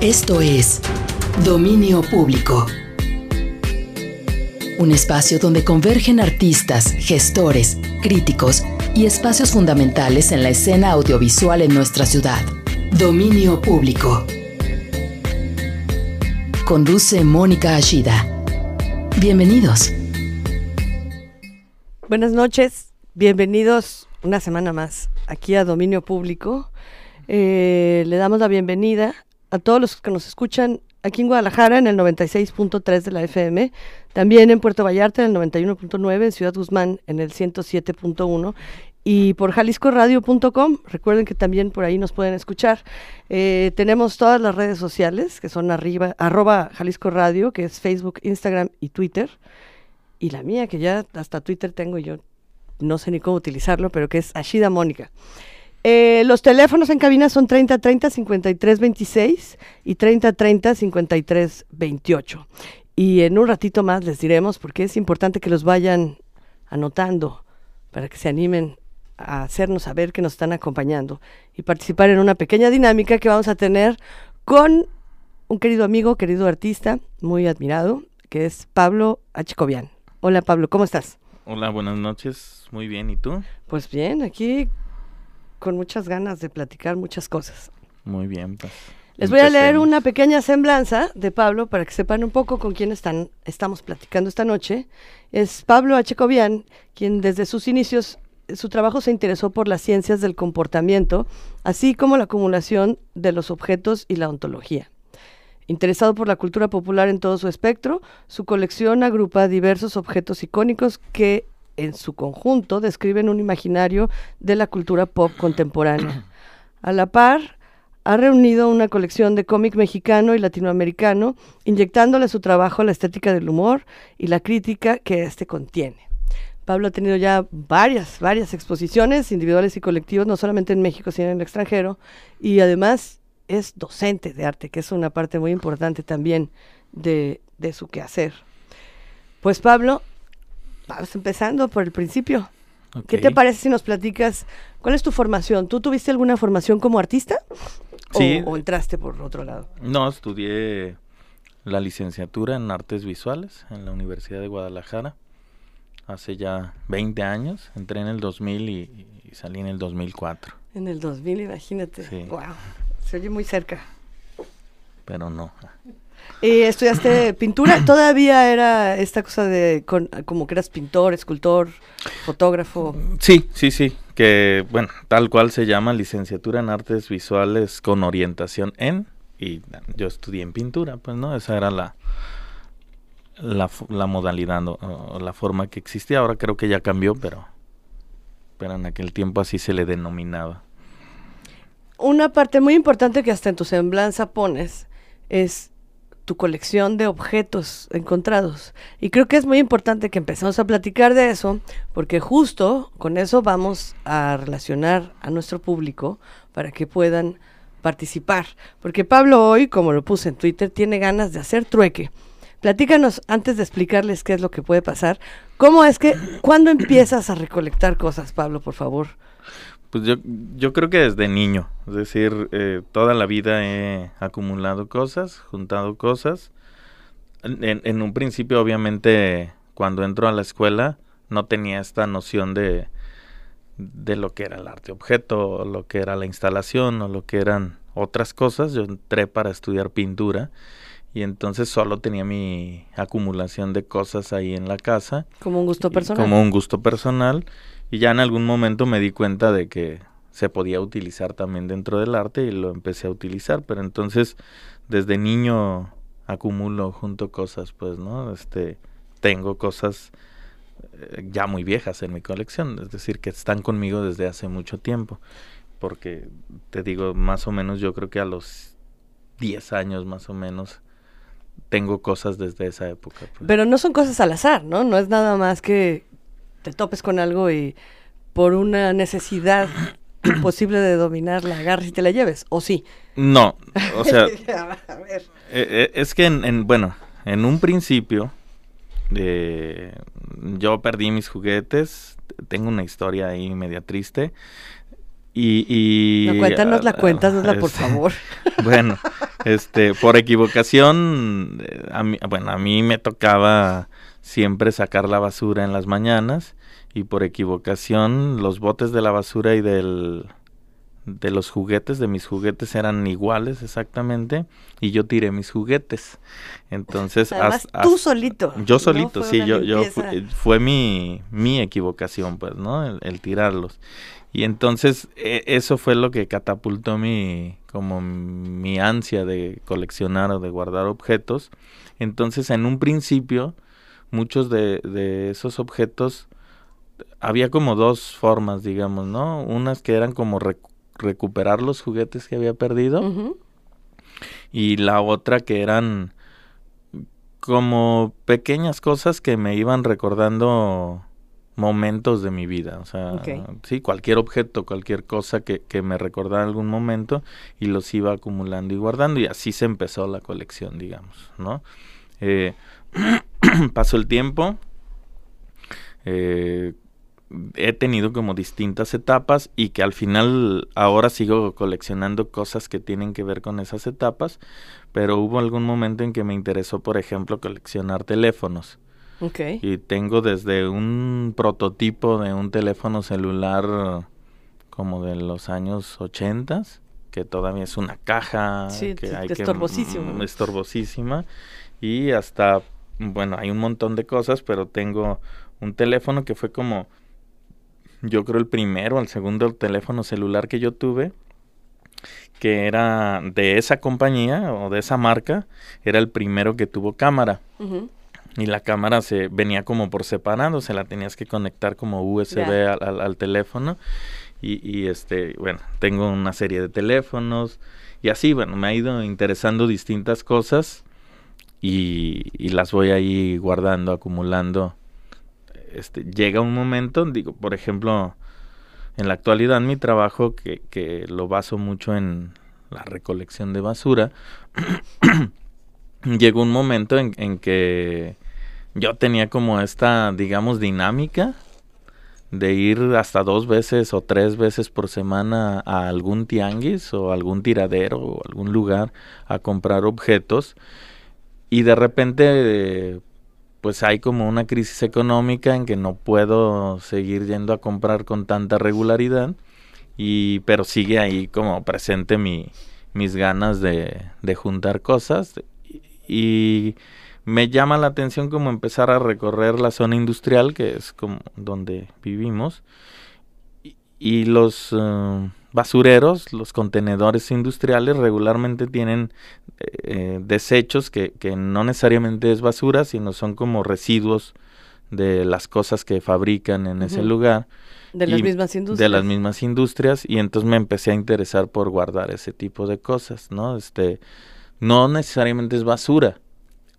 Esto es Dominio Público. Un espacio donde convergen artistas, gestores, críticos y espacios fundamentales en la escena audiovisual en nuestra ciudad. Dominio Público. Conduce Mónica Ashida. Bienvenidos. Buenas noches, bienvenidos una semana más aquí a Dominio Público. Eh, le damos la bienvenida a todos los que nos escuchan aquí en Guadalajara en el 96.3 de la FM, también en Puerto Vallarta en el 91.9, en Ciudad Guzmán en el 107.1 y por jaliscoradio.com. Recuerden que también por ahí nos pueden escuchar. Eh, tenemos todas las redes sociales que son arriba, arroba Jalisco Radio, que es Facebook, Instagram y Twitter. Y la mía, que ya hasta Twitter tengo yo, no sé ni cómo utilizarlo, pero que es Ashida Mónica. Eh, los teléfonos en cabina son 3030 5326 y 3030 5328. Y en un ratito más les diremos porque es importante que los vayan anotando para que se animen a hacernos saber que nos están acompañando y participar en una pequeña dinámica que vamos a tener con un querido amigo, querido artista, muy admirado, que es Pablo Achicobian. Hola Pablo, ¿cómo estás? Hola, buenas noches. Muy bien, ¿y tú? Pues bien, aquí con muchas ganas de platicar muchas cosas. Muy bien, pues. Les voy a leer una pequeña semblanza de Pablo para que sepan un poco con quién están, estamos platicando esta noche. Es Pablo Achecobian, quien desde sus inicios su trabajo se interesó por las ciencias del comportamiento, así como la acumulación de los objetos y la ontología. Interesado por la cultura popular en todo su espectro, su colección agrupa diversos objetos icónicos que en su conjunto describen un imaginario de la cultura pop contemporánea. A la par, ha reunido una colección de cómic mexicano y latinoamericano, inyectándole a su trabajo la estética del humor y la crítica que éste contiene. Pablo ha tenido ya varias, varias exposiciones individuales y colectivas, no solamente en México, sino en el extranjero, y además es docente de arte, que es una parte muy importante también de, de su quehacer. Pues Pablo, vamos empezando por el principio. ¿Qué te parece si nos platicas cuál es tu formación? ¿Tú tuviste alguna formación como artista? Sí. ¿O, o entraste por otro lado? No, estudié la licenciatura en artes visuales en la Universidad de Guadalajara hace ya 20 años. Entré en el 2000 y, y salí en el 2004. En el 2000, imagínate. Sí. Wow, se oye muy cerca. Pero no. ¿Y estudiaste pintura? ¿Todavía era esta cosa de con- como que eras pintor, escultor, fotógrafo? Sí, sí, sí. Que, bueno, tal cual se llama licenciatura en artes visuales con orientación en. Y yo estudié en pintura, pues, ¿no? Esa era la, la, modalidad ¿no? o la forma que existía. Ahora creo que ya cambió, pero, pero en aquel tiempo así se le denominaba. Una parte muy importante que hasta en tu semblanza pones es tu colección de objetos encontrados. Y creo que es muy importante que empecemos a platicar de eso, porque justo con eso vamos a relacionar a nuestro público para que puedan participar. Porque Pablo hoy, como lo puse en Twitter, tiene ganas de hacer trueque. Platícanos, antes de explicarles qué es lo que puede pasar, ¿cómo es que, cuándo empiezas a recolectar cosas, Pablo, por favor? Pues yo, yo creo que desde niño, es decir, eh, toda la vida he acumulado cosas, juntado cosas. En, un principio, obviamente, cuando entro a la escuela, no tenía esta noción de, de lo que era el arte objeto, lo que era la instalación, o lo que eran otras cosas. Yo entré para estudiar pintura y entonces solo tenía mi acumulación de cosas ahí en la casa Como un gusto personal. Como un gusto personal. Y ya en algún momento me di cuenta de que se podía utilizar también dentro del arte y lo empecé a utilizar. Pero entonces, desde niño acumulo junto cosas, pues, ¿no? Este, tengo cosas eh, ya muy viejas en mi colección, es decir, que están conmigo desde hace mucho tiempo. Porque te digo, más o menos, yo creo que a los 10 años más o menos tengo cosas desde esa época. pues. Pero no son cosas al azar, ¿no? No es nada más que te topes con algo y por una necesidad imposible de dominar la agarres y te la lleves, ¿o sí? No, o sea, a ver. Eh, eh, es que, en, en- bueno, en un principio, eh, yo perdí mis juguetes. Tengo una historia ahí media triste. Y. y No, cuéntanos la ah, cuéntanosla, por este, favor. Bueno, este, por equivocación, eh, a mí, bueno, a mí me tocaba siempre sacar la basura en las mañanas y por equivocación los botes de la basura y del de los juguetes, de mis juguetes eran iguales exactamente y yo tiré mis juguetes. Entonces, tú solito. Yo solito, sí, yo, yo fue, mi, mi equivocación, pues, ¿no? El, tirarlos. Y entonces e, eso fue lo que catapultó mi, como mi ansia de coleccionar o de guardar objetos. Entonces, en un principio, muchos de, de esos objetos había como dos formas, digamos, ¿no? Unas que eran como recuperar los juguetes que había perdido. Y la otra que eran como pequeñas cosas que me iban recordando momentos de mi vida, o sea, sí, cualquier objeto, cualquier cosa que, que, me recordara algún momento y los iba acumulando y guardando. Y así se empezó la colección, digamos, ¿no? Eh, pasó el tiempo, eh, he tenido como distintas etapas y que al final ahora sigo coleccionando cosas que tienen que ver con esas etapas, pero hubo algún momento en que me interesó, por ejemplo, coleccionar teléfonos. Okay. Y tengo desde un prototipo de un teléfono celular como de los años 80 que todavía es una caja que hay estorbosísima. Que, estorbosísima y hasta bueno, hay un montón de cosas, pero tengo un teléfono que fue como yo creo el primero, el segundo teléfono celular que yo tuve, que era de esa compañía o de esa marca, era el primero que tuvo cámara. Y la cámara se venía como por separado, se la tenías que conectar como USB al, teléfono. Y, y, este, bueno, tengo una serie de teléfonos. Y así, bueno, me ha ido interesando distintas cosas. Y, y las voy ahí guardando, acumulando este, llega un momento, digo, por ejemplo, en la actualidad mi trabajo, que, que lo baso mucho en la recolección de basura, llegó un momento en, en, que yo tenía como esta, digamos, dinámica de ir hasta dos veces o tres veces por semana a algún tianguis o algún tiradero o algún lugar a comprar objetos y de repente pues hay como una crisis económica en que no puedo seguir yendo a comprar con tanta regularidad y pero sigue ahí como presente mi, mis ganas de, de juntar cosas. Y me llama la atención como empezar a recorrer la zona industrial que es como donde vivimos. Y, los eh, basureros, los contenedores industriales regularmente tienen eh, desechos que, que, no necesariamente es basura, sino son como residuos de las cosas que fabrican en ese lugar. De las mismas industrias. De las mismas industrias y entonces me empecé a interesar por guardar ese tipo de cosas, ¿no? Este, no necesariamente es basura.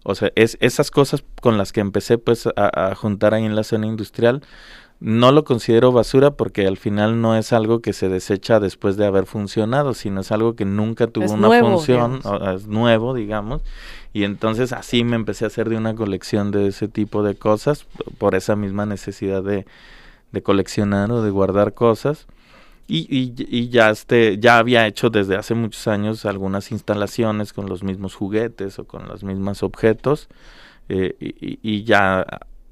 O sea, es esas cosas con las que empecé pues a, a juntar ahí en la zona industrial no lo considero basura porque al final no es algo que se desecha después de haber funcionado, sino es algo que nunca tuvo una función, es nuevo, digamos. Y entonces así me empecé a hacer de una colección de ese tipo de cosas, por esa misma necesidad de, de coleccionar o de guardar cosas. Y, y, y, ya este ya había hecho desde hace muchos años algunas instalaciones con los mismos juguetes o con los mismos objetos eh, y, y, ya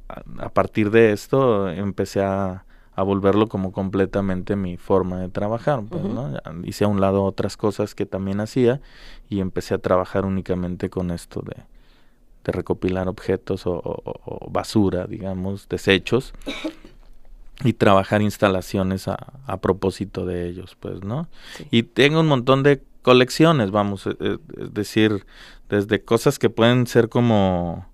a partir de esto empecé a, volverlo como completamente mi forma de trabajar. Pues, Hice a un lado otras cosas que también hacía y empecé a trabajar únicamente con esto de, recopilar objetos o, basura, digamos, desechos y trabajar instalaciones a, propósito de ellos, pues, ¿no? Y tengo un montón de colecciones, vamos, e, e, es decir, desde cosas que pueden ser como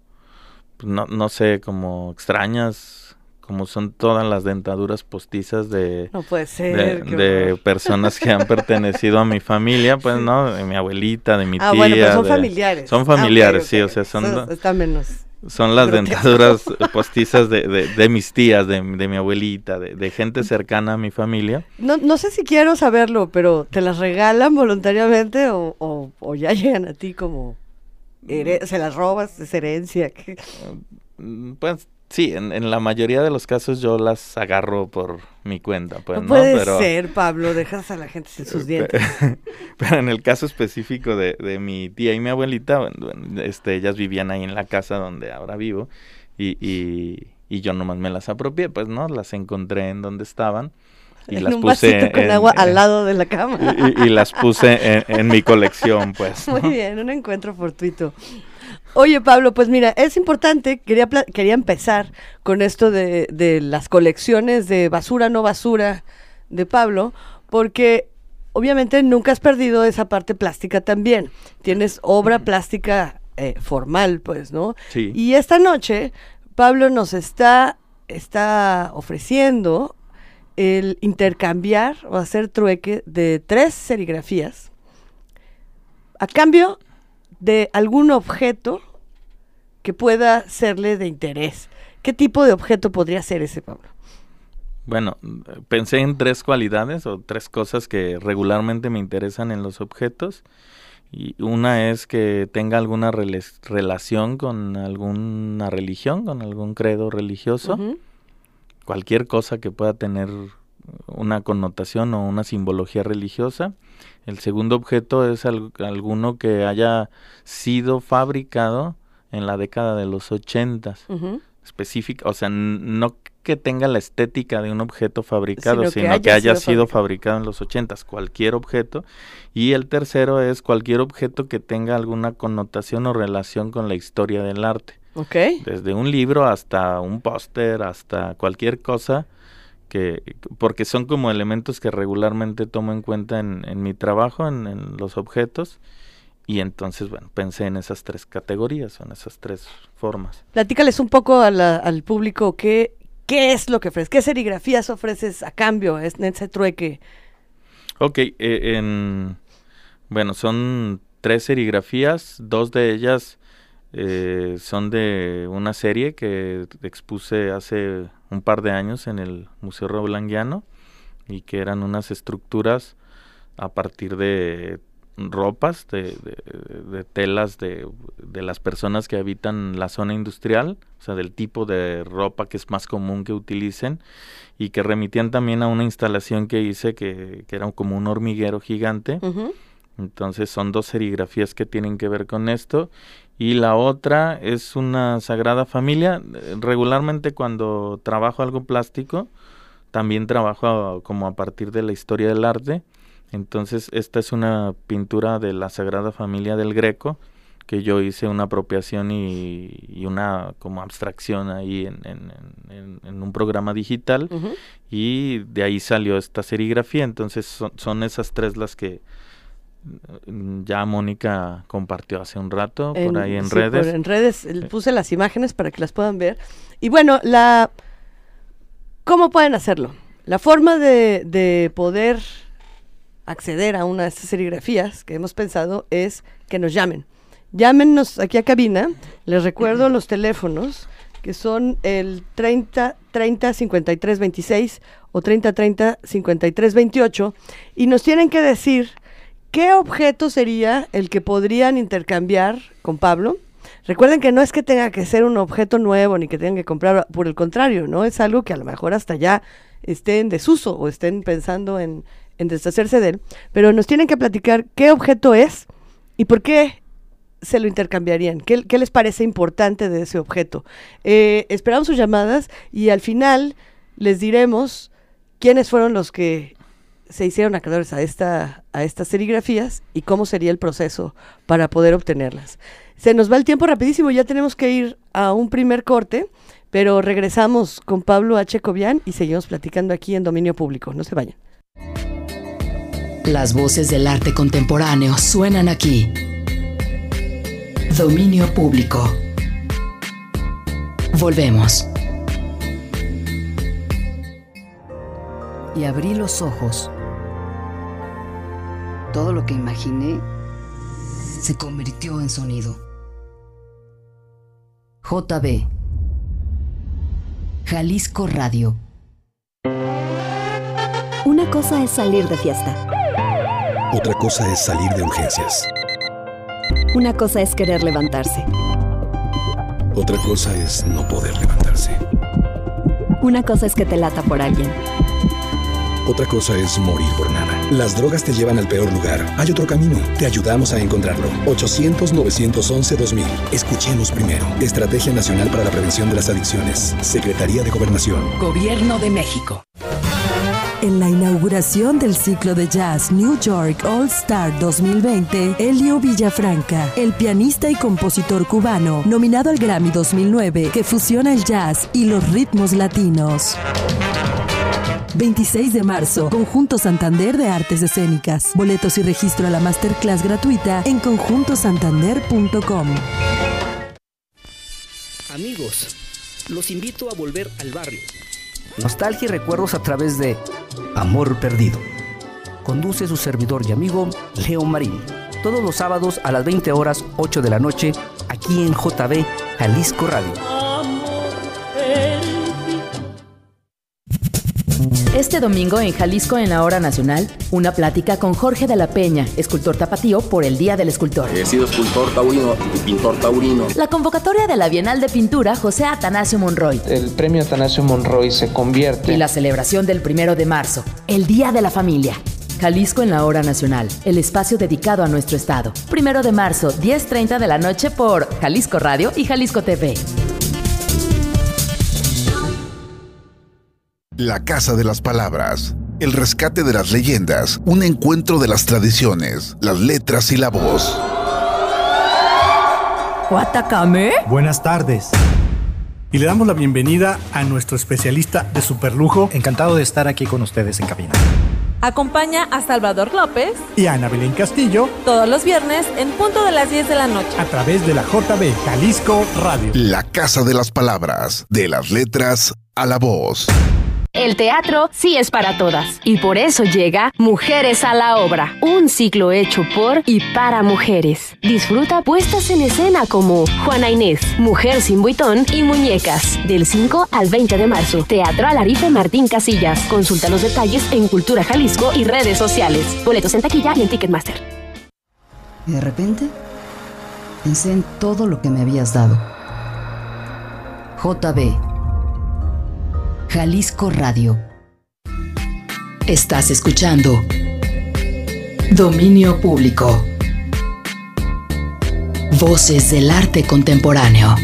no, no sé, como extrañas, como son todas las dentaduras postizas de, no puede ser, de, personas que han pertenecido a mi familia, pues, ¿no? De mi abuelita, de mi tía. Ah, bueno, pero son familiares. Son familiares, sí, o sea, son... está menos. Son las dentaduras postizas de, de, de, mis tías, de, de mi abuelita, de, de, gente cercana a mi familia. No, no sé si quiero saberlo, pero ¿te las regalan voluntariamente o, o, o ya llegan a ti como se las robas, es herencia. Mm, pues Sí, en, la mayoría de los casos yo las agarro por mi cuenta. Pues, no, puede ser, Pablo, dejas a la gente sin sus dientes. Pero en el caso específico de, de mi tía y mi abuelita, este, ellas vivían ahí en la casa donde ahora vivo y, y, y yo nomás me las apropié, pues, ¿no? Las encontré en donde estaban. Y en las un puse con agua al lado de la cama. Y, las puse en, mi colección, pues. Muy bien, un encuentro fortuito. Oye, Pablo, pues mira, es importante, quería, quería empezar con esto de, de las colecciones de basura, no basura de Pablo, porque obviamente nunca has perdido esa parte plástica también. Tienes obra plástica eh, formal, pues, ¿no? Sí. Y esta noche, Pablo nos está, está ofreciendo el intercambiar o hacer trueque de tres serigrafías a cambio de algún objeto que pueda serle de interés. ¿Qué tipo de objeto podría ser ese, Pablo? Bueno, pensé en tres cualidades o tres cosas que regularmente me interesan en los objetos. Y una es que tenga alguna relación con alguna religión, con algún credo religioso. Cualquier cosa que pueda tener una connotación o una simbología religiosa. El segundo objeto es alguno que haya sido fabricado en la década de los ochentas. Específica, o sea, no que tenga la estética de un objeto fabricado, sino, que haya, sido, fabricado. en los ochentas, cualquier objeto. Y el tercero es cualquier objeto que tenga alguna connotación o relación con la historia del arte. Okay. Desde un libro hasta un póster, hasta cualquier cosa que porque son como elementos que regularmente tomo en cuenta en, en mi trabajo, en, los objetos, y entonces, bueno, pensé en esas tres categorías, en esas tres formas. Platícales un poco al público qué, qué es lo que ofreces, qué serigrafías ofreces a cambio en ese trueque. Ok, eh, en, bueno, son tres serigrafías, dos de ellas eh, son de una serie que expuse hace un par de años en el Museo Roblanguiano y que eran unas estructuras a partir de ropas, de, de, telas de, de, las personas que habitan la zona industrial, o sea, del tipo de ropa que es más común que utilicen, y que remitían también a una instalación que hice que, que era como un hormiguero gigante. Entonces son dos serigrafías que tienen que ver con esto y la otra es una Sagrada Familia. Regularmente cuando trabajo algo plástico, también trabajo como a partir de la historia del arte. Entonces esta es una pintura de la Sagrada Familia del Greco que yo hice una apropiación y, una como abstracción ahí en, un programa digital y de ahí salió esta serigrafía. Entonces son esas tres las que ya Mónica compartió hace un rato por ahí en redes. en redes puse las imágenes para que las puedan ver. Y bueno, la ¿cómo pueden hacerlo? La forma de, de poder acceder a una de estas serigrafías que hemos pensado es que nos llamen. Llámenos aquí a cabina. Les recuerdo los teléfonos que son el 30 30 53 26 o 30 30 53 28 y nos tienen que decir ¿Qué objeto sería el que podrían intercambiar con Pablo? Recuerden que no es que tenga que ser un objeto nuevo ni que tengan que comprar, por el contrario, ¿no? Es algo que a lo mejor hasta ya esté en desuso o estén pensando en, deshacerse de él, pero nos tienen que platicar qué objeto es y por qué se lo intercambiarían? ¿Qué, les parece importante de ese objeto? Eh, esperamos sus llamadas y al final les diremos quiénes fueron los que se hicieron acreedores a, esta, a estas serigrafías y cómo sería el proceso para poder obtenerlas. Se nos va el tiempo rapidísimo, ya tenemos que ir a un primer corte, pero regresamos con Pablo H. Cobian y seguimos platicando aquí en Dominio Público. No se vayan. Las voces del arte contemporáneo suenan aquí. Dominio Público. Volvemos. Y abrí los ojos todo lo que imaginé se convirtió en sonido. JB. Jalisco Radio. Una cosa es salir de fiesta. Otra cosa es salir de urgencias. Una cosa es querer levantarse. Otra cosa es no poder levantarse. Una cosa es que te lata por alguien. Otra cosa es morir por nada. Las drogas te llevan al peor lugar. Hay otro camino. Te ayudamos a encontrarlo. 800-911-2000. Escuchemos primero. Estrategia Nacional para la Prevención de las Adicciones. Secretaría de Gobernación. Gobierno de México. En la inauguración del ciclo de jazz New York All Star 2020, Elio Villafranca, el pianista y compositor cubano, nominado al Grammy 2009, que fusiona el jazz y los ritmos latinos. 26 de marzo, Conjunto Santander de Artes Escénicas. Boletos y registro a la masterclass gratuita en conjuntosantander.com. Amigos, los invito a volver al barrio. Nostalgia y recuerdos a través de Amor Perdido. Conduce su servidor y amigo Leo Marín. Todos los sábados a las 20 horas 8 de la noche, aquí en JB Jalisco Radio. Este domingo en Jalisco en la Hora Nacional, una plática con Jorge de la Peña, escultor tapatío por el Día del Escultor. He sido escultor taurino y pintor taurino. La convocatoria de la Bienal de Pintura José Atanasio Monroy. El premio Atanasio Monroy se convierte. Y la celebración del primero de marzo, el Día de la Familia. Jalisco en la Hora Nacional, el espacio dedicado a nuestro estado. Primero de marzo, 10.30 de la noche por Jalisco Radio y Jalisco TV. La Casa de las Palabras. El rescate de las leyendas. Un encuentro de las tradiciones, las letras y la voz. ¿Guatacame? Buenas tardes. Y le damos la bienvenida a nuestro especialista de superlujo. Encantado de estar aquí con ustedes en cabina. Acompaña a Salvador López y a Ana Belén Castillo todos los viernes en punto de las 10 de la noche a través de la JB Jalisco Radio. La Casa de las Palabras, de las letras a la voz. El teatro sí es para todas y por eso llega Mujeres a la Obra, un ciclo hecho por y para mujeres. Disfruta puestas en escena como Juana Inés, Mujer sin buitón y Muñecas, del 5 al 20 de marzo. Teatro Alarife Martín Casillas. Consulta los detalles en Cultura Jalisco y redes sociales. Boletos en taquilla y en Ticketmaster. Y de repente pensé en todo lo que me habías dado. JB Jalisco Radio. Estás escuchando Dominio Público. Voces del arte contemporáneo.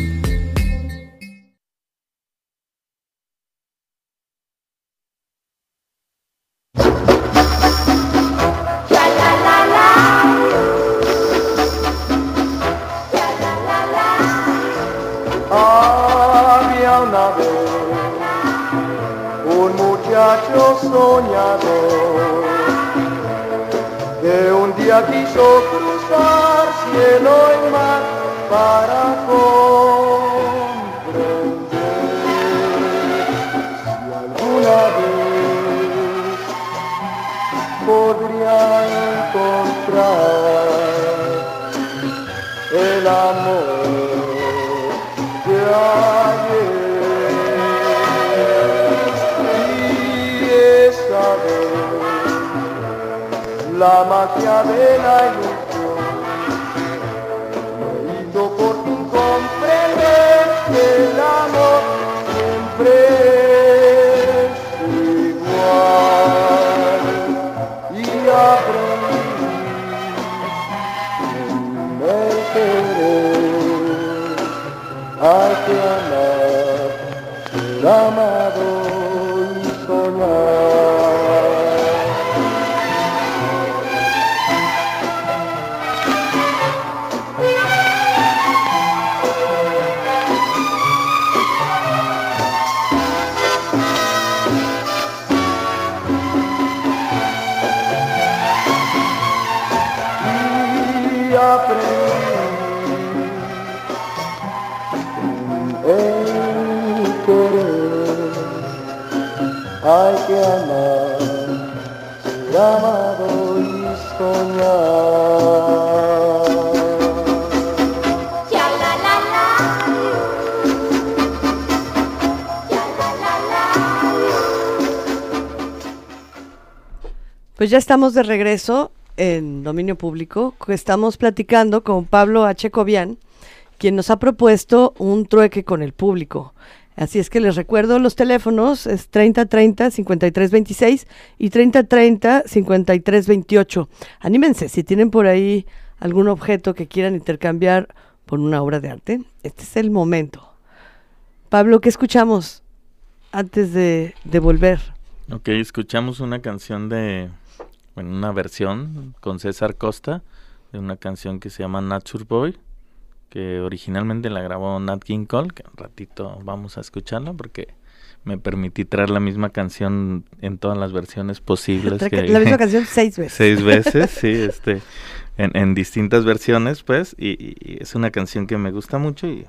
Podría encontrar el amor de ayer. la magia de la ilusión Pues ya estamos de regreso en dominio público. Estamos platicando con Pablo H. Cobian, quien nos ha propuesto un trueque con el público. Así es que les recuerdo los teléfonos, es 3030-5326 y 3030-5328. Anímense, si tienen por ahí algún objeto que quieran intercambiar por una obra de arte, este es el momento. Pablo, ¿qué escuchamos antes de, de volver? Ok, escuchamos una canción de, bueno, una versión con César Costa de una canción que se llama Nature Boy que originalmente la grabó Nat King Cole, que un ratito vamos a escucharla porque me permití traer la misma canción en todas las versiones posibles. la misma canción seis veces. Seis veces, sí, este, en, distintas versiones, pues, y, es una canción que me gusta mucho y,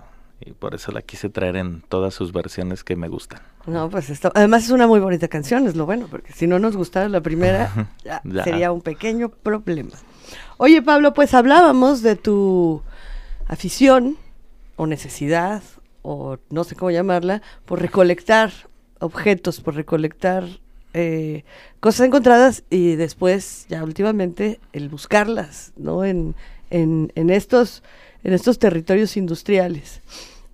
por eso la quise traer en todas sus versiones que me gustan. No, pues esto, además es una muy bonita canción, es lo bueno, porque si no nos gustara la primera, ya. sería un pequeño problema. Oye, Pablo, pues hablábamos de tu afición o necesidad o no sé cómo llamarla, por recolectar objetos, por recolectar eh, cosas encontradas y después, ya últimamente, el buscarlas, ¿no? En, en, en estos, en estos territorios industriales.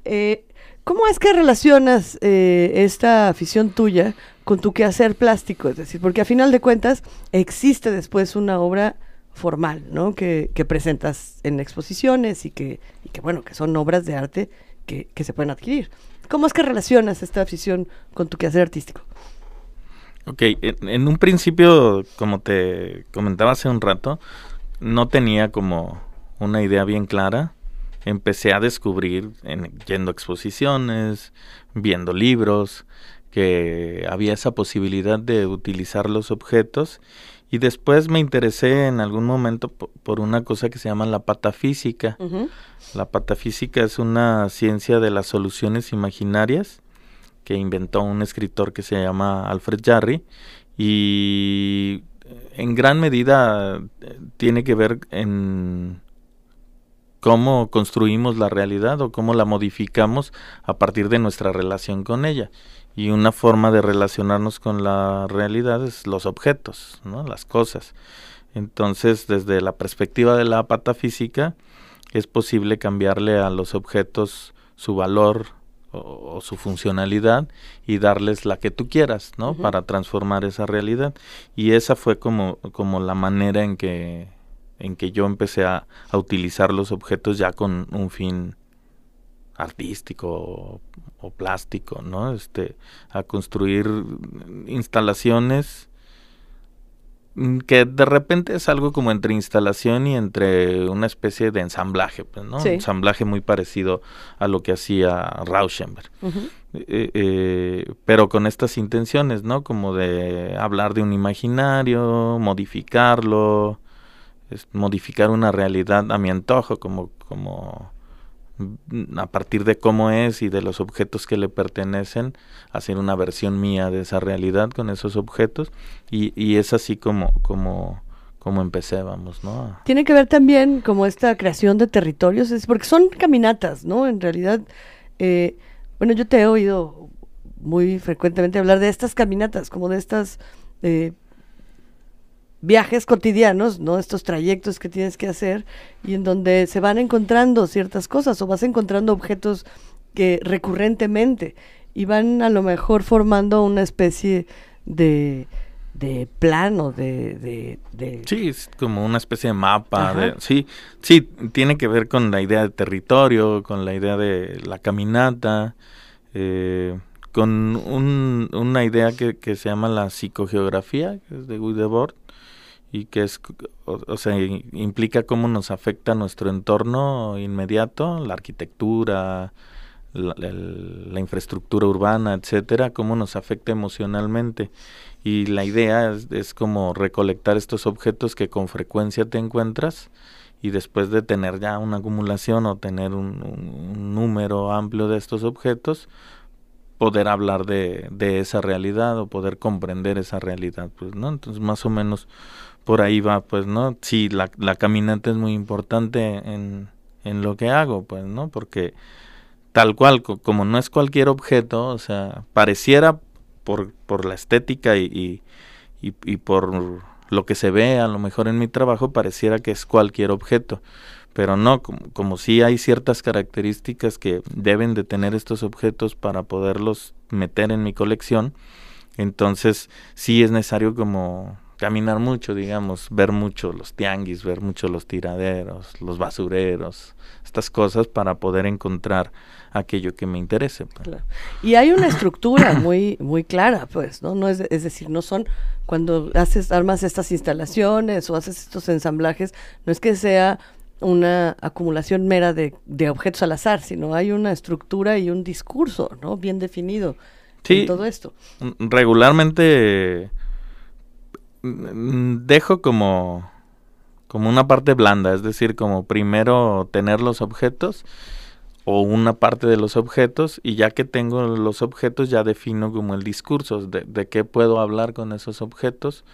Eh, ¿Cómo es que relacionas eh, esta afición tuya con tu quehacer plástico? Es decir, porque a final de cuentas existe después una obra formal, ¿no? Que, que, presentas en exposiciones y que, y que, bueno, que son obras de arte que, se pueden adquirir. ¿Cómo es que relacionas esta afición con tu quehacer artístico? Ok, en un principio, como te comentaba hace un rato, no tenía como una idea bien clara. Empecé a descubrir, en, yendo a exposiciones, viendo libros, que había esa posibilidad de utilizar los objetos. Y después me interesé en algún momento por una cosa que se llama la patafísica. La patafísica es una ciencia de las soluciones imaginarias que inventó un escritor que se llama Alfred Jarry. Y en gran medida eh, tiene que ver en cómo construimos la realidad o cómo la modificamos a partir de nuestra relación con ella y una forma de relacionarnos con la realidad es los objetos, ¿no? las cosas. Entonces, desde la perspectiva de la patafísica, es posible cambiarle a los objetos su valor o, su funcionalidad y darles la que tú quieras, ¿no? Para transformar esa realidad. Y esa fue como, como la manera en que, en que yo empecé a, a utilizar los objetos ya con un fin artístico o, plástico, ¿no? Este, a construir instalaciones mm, que de repente es algo como entre instalación y entre una especie de ensamblaje, pues, ¿no? ensamblaje muy parecido a lo que hacía Rauschenberg. Eh, eh, pero con estas intenciones, ¿no? Como de hablar de un imaginario, modificarlo, modificar una realidad a mi antojo, como, como a partir de cómo es y de los objetos que le pertenecen, hacer una versión mía de esa realidad con esos objetos y, y es así como, como, como empecé, vamos, ¿no? Tiene que ver también como esta creación de territorios, es porque son caminatas, ¿no? En realidad, eh, bueno, yo te he oído muy frecuentemente hablar de estas caminatas, como de estas eh, viajes cotidianos, ¿no? Estos trayectos que tienes que hacer y en donde se van encontrando ciertas cosas o vas encontrando objetos que recurrentemente y van a lo mejor formando una especie de, de plano, de, de, Sí, es como una especie de mapa. De, sí, sí, tiene que ver con la idea de territorio, con la idea de la caminata, eh, con un, una idea que, que se llama la psicogeografía, que es de Guy Debord, y que es, o, sea, implica cómo nos afecta nuestro entorno inmediato, la arquitectura, la, infraestructura urbana, etcétera, cómo nos afecta emocionalmente. Y la idea es, como recolectar estos objetos que con frecuencia te encuentras y después de tener ya una acumulación o tener un, un número amplio de estos objetos, poder hablar de, de, esa realidad o poder comprender esa realidad, pues, ¿no? Entonces, más o menos por ahí va, pues, ¿no? Sí, la, la caminata es muy importante en, en lo que hago, pues, ¿no? Porque tal cual, como no es cualquier objeto, o sea, pareciera por, por la estética y, y, por lo que se ve a lo mejor en mi trabajo, pareciera que es cualquier objeto, pero no, como, como si hay ciertas características que deben de tener estos objetos para poderlos meter en mi colección, entonces sí es necesario como caminar mucho, digamos, ver mucho los tianguis, ver mucho los tiraderos, los basureros, estas cosas para poder encontrar aquello que me interese. Pues. Y hay una estructura muy muy clara, pues, ¿no? No es, es decir, no son cuando haces armas estas instalaciones o haces estos ensamblajes, no es que sea una acumulación mera de, de objetos al azar, sino hay una estructura y un discurso, ¿no? Bien definido en todo esto. Regularmente Mm, dejo como como una parte blanda, es decir, como primero tener los objetos o una parte de los objetos y ya que tengo los objetos ya defino como el discurso de, de qué puedo hablar con esos objetos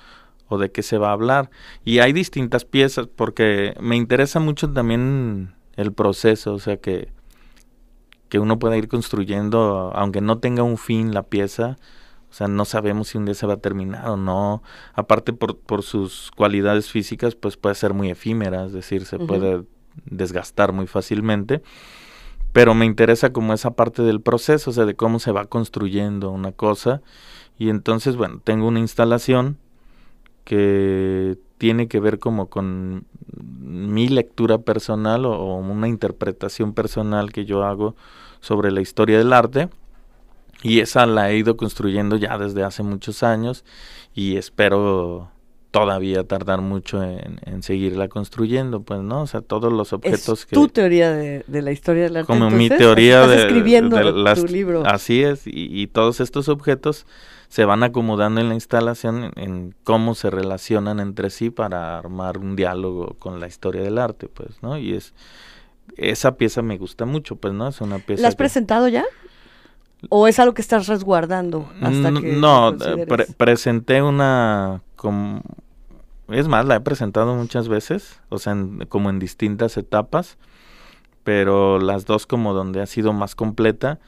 o de qué se va a hablar. Y hay distintas piezas porque me interesa mucho también el proceso, o sea que, que uno pueda ir construyendo, aunque no tenga un fin la pieza, o sea, no sabemos si un día se va a terminar o no. Aparte por, por sus cualidades físicas, pues puede ser muy efímera, es decir, se puede desgastar muy fácilmente. Pero me interesa como esa parte del proceso, o sea, de cómo se va construyendo una cosa. Y entonces, bueno, tengo una instalación que tiene que ver como con mi lectura personal o una interpretación personal que yo hago sobre la historia del arte y esa la he ido construyendo ya desde hace muchos años y espero todavía tardar mucho en, seguirla construyendo, pues, ¿no? O sea, todos los objetos es que... tu teoría de, la historia del arte. Como mi teoría de, escribiendo de tu libro. Así es, y, todos estos objetos se van acomodando en la instalación en, cómo se relacionan entre sí para armar un diálogo con la historia del arte, pues, ¿no? Y es... Esa pieza me gusta mucho, pues, ¿no? Es una pieza... ¿La has presentado ya? ¿O es algo que estás resguardando hasta que No, eh, presenté una... es más, la he presentado muchas veces, o sea, como en distintas etapas, pero las dos como donde ha sido más completa,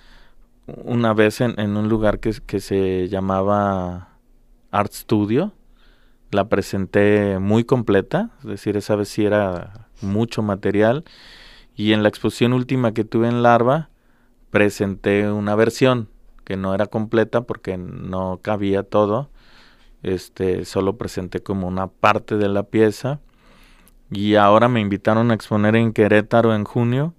una vez en, en un lugar que, que se llamaba Art Studio, la presenté muy completa, es decir, esa vez sí era mucho material, y en la exposición última que tuve en Larva, presenté una versión que no era completa porque no cabía todo. Este, solo presenté como una parte de la pieza. Y ahora me invitaron a exponer en Querétaro en junio.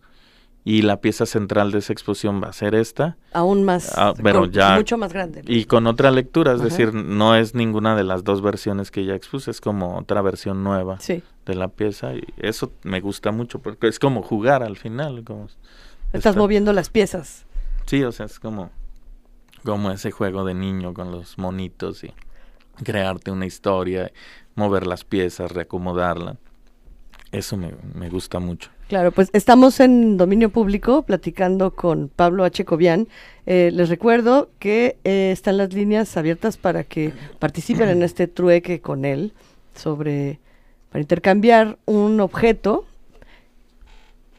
Y la pieza central de esa exposición va a ser esta. Aún más, ah, pero ya, mucho más grande. Y con otra lectura, es decir, no es ninguna de las dos versiones que ya expuse, es como otra versión nueva de la pieza. Y eso me gusta mucho, porque es como jugar al final. Como Estás moviendo las piezas. Sí, o sea, es como, como ese juego de niño con los monitos y crearte una historia, mover las piezas, reacomodarla. Eso me, me gusta mucho. Claro, pues estamos en dominio público platicando con Pablo H. Cobian. Eh, les recuerdo que eh, están las líneas abiertas para que participen en este trueque con él sobre para intercambiar un objeto,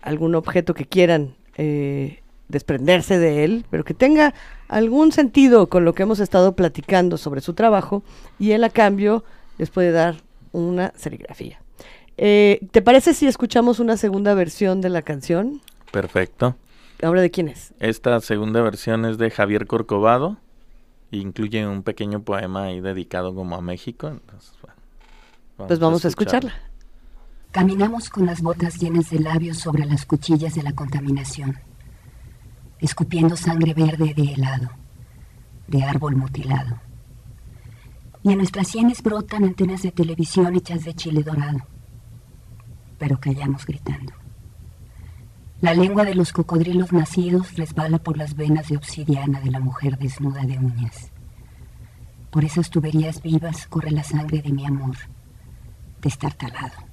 algún objeto que quieran eh, desprenderse de él, pero que tenga algún sentido con lo que hemos estado platicando sobre su trabajo y él a cambio les puede dar una serigrafía. Eh, ¿Te parece si escuchamos una segunda versión de la canción? Perfecto. ¿Ahora de quién es? Esta segunda versión es de Javier Corcovado. Incluye un pequeño poema ahí dedicado como a México. Entonces, pues vamos a escucharla. Caminamos con las botas llenas de labios sobre las cuchillas de la contaminación, escupiendo sangre verde de helado, de árbol mutilado. Y en nuestras sienes brotan antenas de televisión hechas de chile dorado, pero callamos gritando. La lengua de los cocodrilos nacidos resbala por las venas de obsidiana de la mujer desnuda de uñas. Por esas tuberías vivas corre la sangre de mi amor, destartalado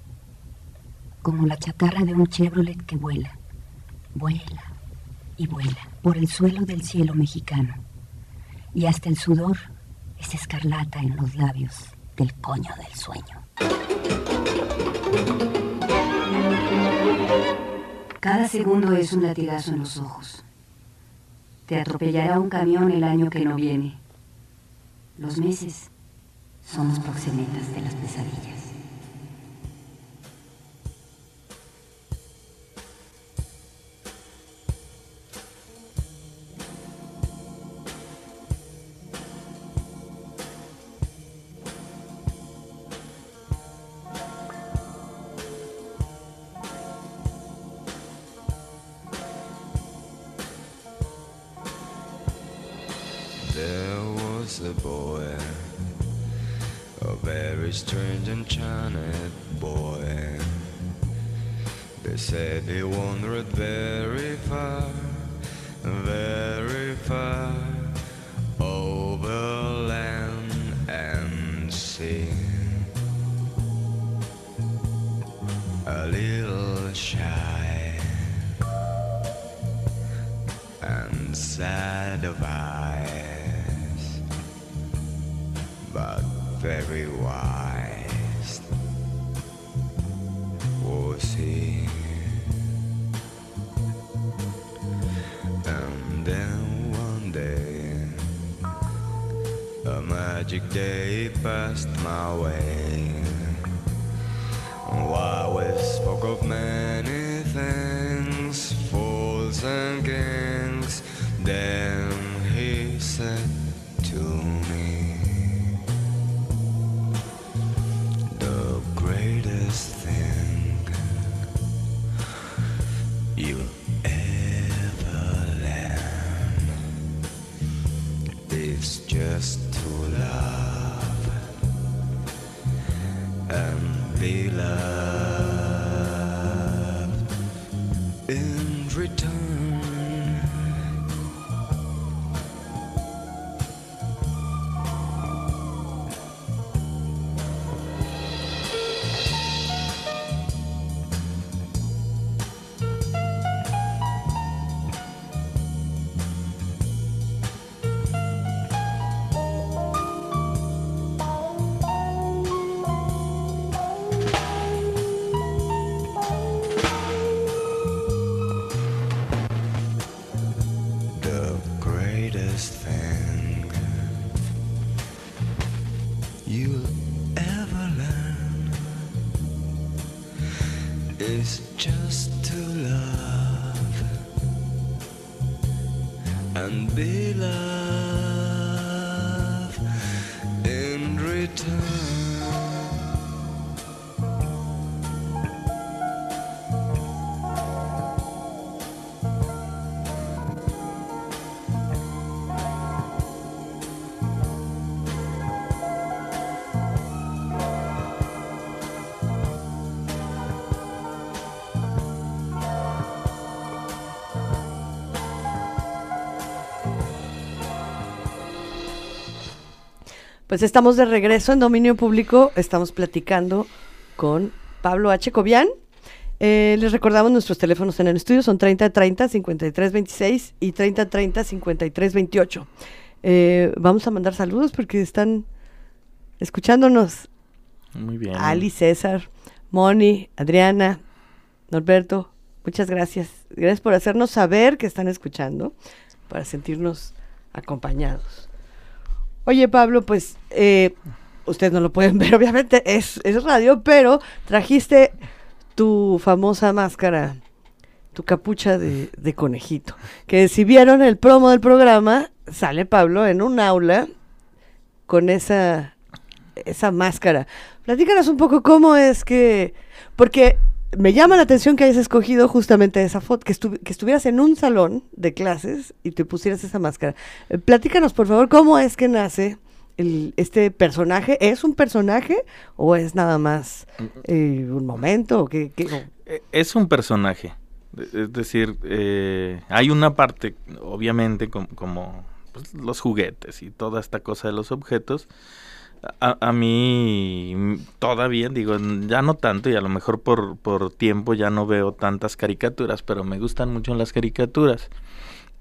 como la chatarra de un Chevrolet que vuela, vuela y vuela por el suelo del cielo mexicano. Y hasta el sudor es escarlata en los labios del coño del sueño. Cada segundo es un latigazo en los ojos. Te atropellará un camión el año que no viene. Los meses son los proxenetas de las pesadillas. My way. We spoke of many things, fools and kings, then Pues estamos de regreso en Dominio Público, estamos platicando con Pablo H. Cobian. Eh, les recordamos nuestros teléfonos en el estudio, son 3030 5326 y 3030 5328. Eh, vamos a mandar saludos porque están escuchándonos. Muy bien. Ali, César, Moni, Adriana, Norberto, muchas gracias. Gracias por hacernos saber que están escuchando, para sentirnos acompañados. Oye, Pablo, pues eh, ustedes no lo pueden ver, obviamente es, es radio, pero trajiste tu famosa máscara, tu capucha de, de conejito. Que si vieron el promo del programa, sale Pablo en un aula con esa, esa máscara. Platícanos un poco cómo es que, porque me llama la atención que hayas escogido justamente esa foto, que, estu- que estuvieras en un salón de clases y te pusieras esa máscara. Eh, platícanos, por favor, cómo es que nace el- este personaje. ¿Es un personaje o es nada más eh, un momento? qué- qué- Eh, Es un personaje. E- Es decir, eh, hay una parte, obviamente, com- como, pues, los juguetes y toda esta cosa de los objetos. A, a mí todavía, digo, ya no tanto y a lo mejor por, por tiempo ya no veo tantas caricaturas, pero me gustan mucho las caricaturas.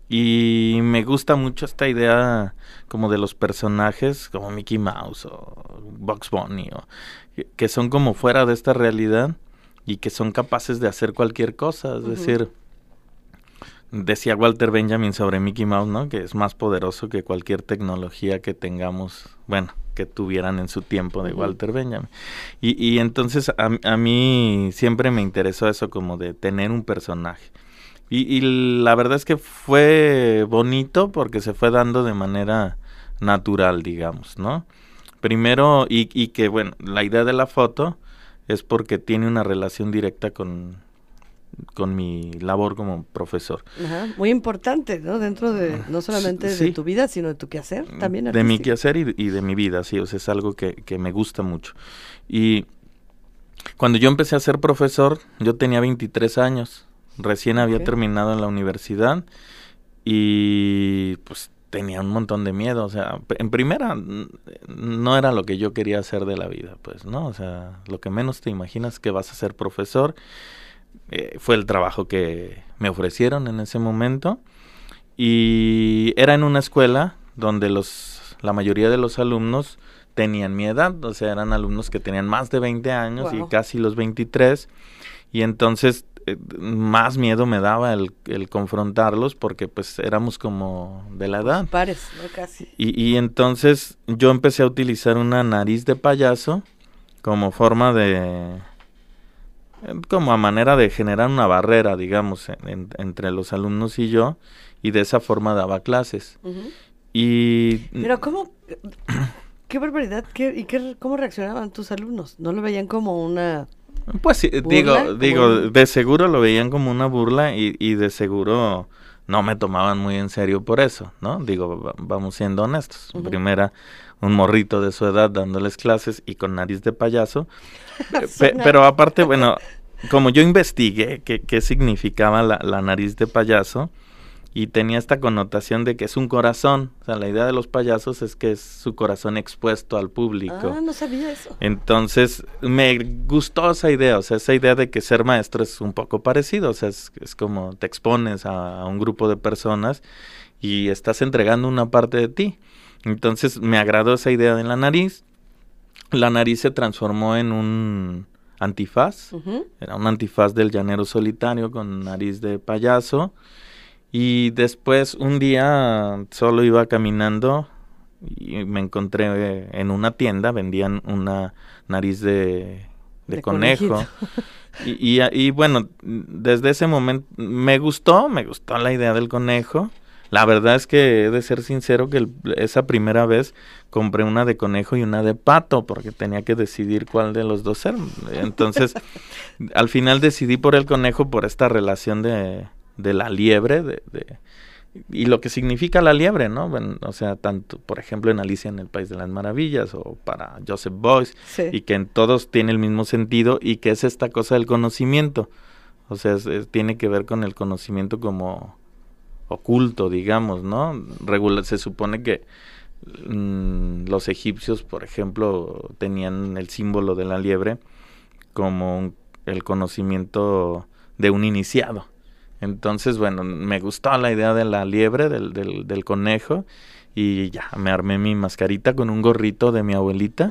Y me gusta mucho esta idea como de los personajes como Mickey Mouse o Bugs Bunny, o, que- son como fuera de esta realidad y que son capaces de hacer cualquier cosa. Es decir, decía Walter Benjamin sobre Mickey Mouse, ¿no? Que es más poderoso que cualquier tecnología que tengamos, bueno, que tuvieran en su tiempo de. Walter Benjamin. Y, y entonces a, a mí siempre me interesó eso como de tener un personaje. Y, y la verdad es que fue bonito porque se fue dando de manera natural, digamos, ¿no? Primero, y, y que bueno, la idea de la foto es porque tiene una relación directa con, con mi labor como profesor. Ajá, muy importante, ¿no? Dentro de, no solamente Sí. de tu vida, sino de tu quehacer también. de mi quehacer y, y de mi vida, sí, o sea, es algo que, que me gusta mucho. Y cuando yo empecé a ser profesor, yo tenía 23 años, recién había terminado en la universidad y pues tenía un montón de miedo, o sea, en primera no era lo que yo quería hacer de la vida, pues, ¿no? O sea, lo que menos te imaginas que vas a ser profesor, eh, fue el trabajo que me ofrecieron en ese momento y era en una escuela donde los la mayoría de los alumnos tenían mi edad, o sea, eran alumnos que tenían más de 20 años y casi los 23 y entonces eh, más miedo me daba el, el confrontarlos porque pues éramos como de la edad. Pares, ¿no? Casi. Y, y entonces yo empecé a utilizar una nariz de payaso como forma de... como a manera de generar una barrera, digamos, en- en- entre los alumnos y yo, y de esa forma daba clases. Y Pero ¿cómo? ¿Qué barbaridad? ¿Qué, ¿Y qué, cómo reaccionaban tus alumnos? ¿No lo veían como una... Pues sí, burla? digo, digo, un- de seguro lo veían como una burla y, y de seguro no me tomaban muy en serio por eso, ¿no? Digo, va- vamos siendo honestos. Primera, un morrito de su edad dándoles clases y con nariz de payaso. Pe- pero aparte, bueno, como yo investigué qué, qué significaba la, la nariz de payaso y tenía esta connotación de que es un corazón, o sea, la idea de los payasos es que es su corazón expuesto al público. Ah, no sabía eso. Entonces, me gustó esa idea, o sea, esa idea de que ser maestro es un poco parecido, o sea, es, es como te expones a, a un grupo de personas y estás entregando una parte de ti. Entonces, me agradó esa idea de la nariz. La nariz se transformó en un antifaz, era un antifaz del llanero solitario con nariz de payaso. Y después un día solo iba caminando y me encontré en una tienda, vendían una nariz de, de, De conejo. Y, y, y bueno, desde ese momento me gustó, me gustó la idea del conejo. La verdad es que he de ser sincero que el- esa primera vez compré una de conejo y una de pato porque tenía que decidir cuál de los dos ser. Entonces, al final decidí por el conejo por esta relación de, de la liebre, de, de- y lo que significa la liebre, ¿no? Bueno, o sea, tanto, por ejemplo, en Alicia en el País de las Maravillas o para Joseph Boyce, Sí. y que en todos tiene el mismo sentido y que es esta cosa del conocimiento. O sea, es- es- tiene que ver con el conocimiento como oculto, digamos, ¿no? Regula- se supone que mm, los egipcios, por ejemplo, tenían el símbolo de la liebre como un- el conocimiento de un iniciado. Entonces, bueno, me gustó la idea de la liebre, del, del, del conejo, y ya me armé mi mascarita con un gorrito de mi abuelita.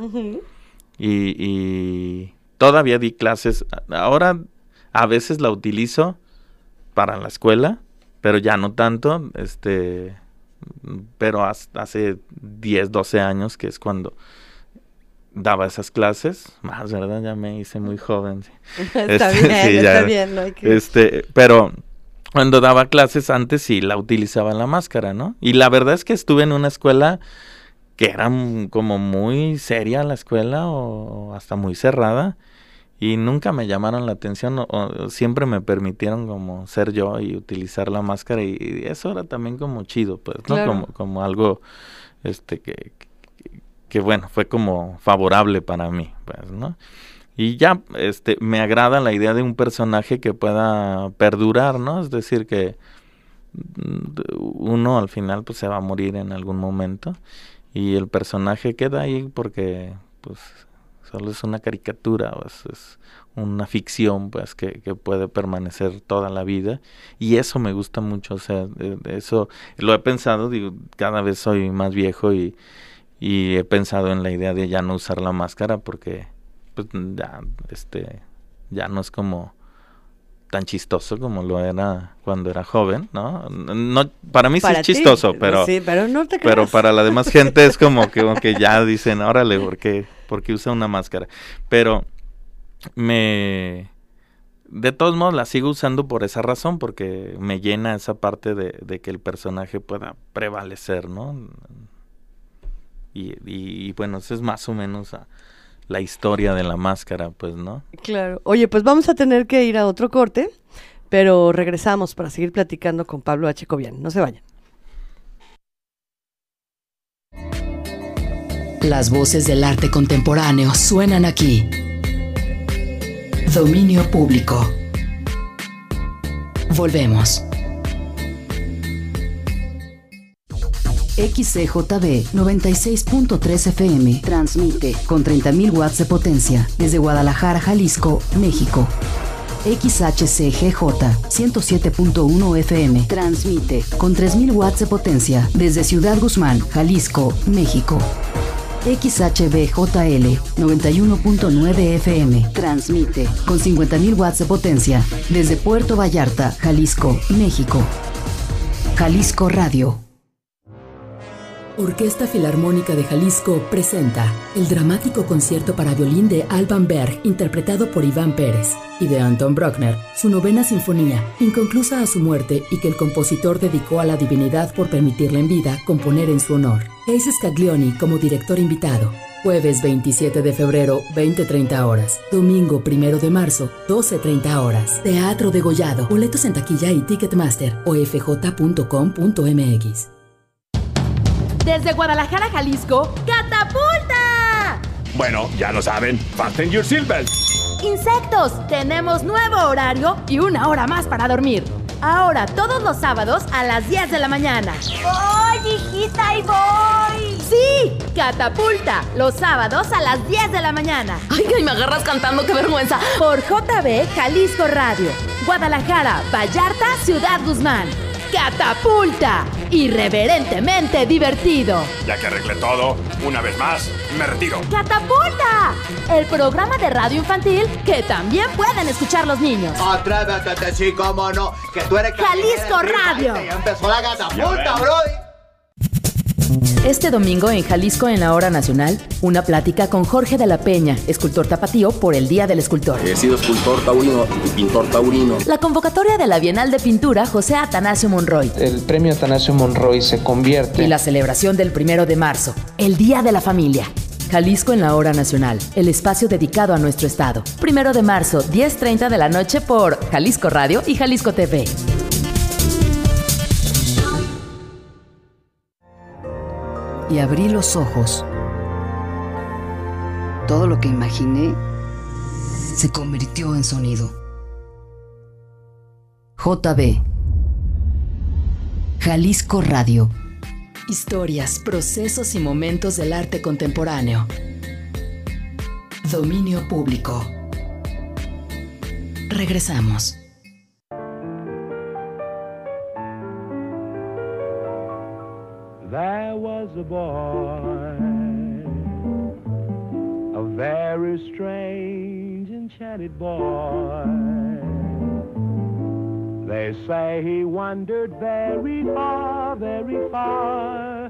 Y, y todavía di clases. Ahora a veces la utilizo para la escuela, pero ya no tanto. Este, pero hace 10, 12 años que es cuando daba esas clases. Más, ¿verdad? Ya me hice muy joven. sí. Está Este, bien, sí, está ya, bien, no hay que- Este, pero cuando daba clases antes sí la utilizaba la máscara, ¿no? Y la verdad es que estuve en una escuela que era como muy seria la escuela o hasta muy cerrada y nunca me llamaron la atención o, o siempre me permitieron como ser yo y utilizar la máscara y, y eso era también como chido pues no Claro. como como algo este que, que, que, bueno fue como favorable para mí pues no y ya este me agrada la idea de un personaje que pueda perdurar no es decir que mm, uno al final pues se va a morir en algún momento y el personaje queda ahí porque pues solo es una caricatura o es, una ficción pues que, que puede permanecer toda la vida y eso me gusta mucho o sea eso lo he pensado digo cada vez soy más viejo y y he pensado en la idea de ya no usar la máscara porque pues ya este ya no es como tan chistoso como lo era cuando era joven, ¿no? No para mí sí es ti, chistoso, pero sí, pero no te pero para la demás gente es como que, como que ya dicen, órale, ¿por qué, por qué usa una máscara? Pero me de todos modos la sigo usando por esa razón, porque me llena esa parte de, de que el personaje pueda prevalecer, ¿no? Y, y, y bueno, esa es más o menos a- la historia de la máscara, pues, ¿no? Claro. Oye, pues vamos a tener que ir a otro corte, Pero regresamos para seguir platicando con Pablo H. Cobian. No se vayan. Las voces del arte contemporáneo suenan aquí. Dominio público. Volvemos. XCJB 96.3 FM transmite con 30.000 watts de potencia desde Guadalajara, Jalisco, México. XHCGJ 107.1 FM transmite con 3.000 watts de potencia desde Ciudad Guzmán, Jalisco, México. XHBJL 91.9 FM transmite con 50.000 watts de potencia desde Puerto Vallarta, Jalisco, México. Jalisco Radio. Orquesta Filarmónica de Jalisco presenta el dramático concierto para violín de Alban Berg, interpretado por Iván Pérez, y de Anton Bruckner, su novena sinfonía, inconclusa a su muerte y que el compositor dedicó a la divinidad por permitirle en vida componer en su honor. Ace Scaglioni como director invitado. Jueves 27 de febrero, 20.30 horas. Domingo 1 de marzo, 12.30 horas. Teatro Degollado. Boletos en taquilla y Ticketmaster o fj.com.mx. Desde Guadalajara, Jalisco, ¡Catapulta! Bueno, ya lo saben, fasten your seatbelts. Insectos, tenemos nuevo horario y una hora más para dormir. Ahora, todos los sábados a las 10 de la mañana. ¡Voy, hijita, y voy! ¡Sí! Catapulta, los sábados a las 10 de la mañana. Ay, ay, me agarras cantando, qué vergüenza. Por JB Jalisco Radio. Guadalajara, Vallarta, Ciudad Guzmán. Catapulta, irreverentemente divertido. Ya que arreglé todo, una vez más, me retiro. Catapulta, el programa de radio infantil que también pueden escuchar los niños. Atrévete, sí, cómo no, que tú eres Jalisco Radio. Ya empezó la catapulta, bro. Este domingo en Jalisco en la Hora Nacional, una plática con Jorge de la Peña, escultor tapatío por el Día del Escultor. He sido escultor taurino y pintor taurino. La convocatoria de la Bienal de Pintura José Atanasio Monroy. El premio Atanasio Monroy se convierte. Y la celebración del primero de marzo, el Día de la Familia. Jalisco en la Hora Nacional, el espacio dedicado a nuestro estado. Primero de marzo, 10.30 de la noche por Jalisco Radio y Jalisco TV. Y abrí los ojos. Todo lo que imaginé se convirtió en sonido. JB. Jalisco Radio. Historias, procesos y momentos del arte contemporáneo. Dominio público. Regresamos. Was a boy, a very strange, enchanted boy. They say he wandered very far, very far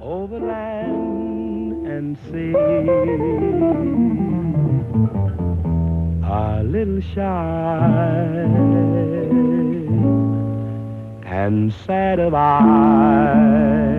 over land and sea. A little shy and sad of eye,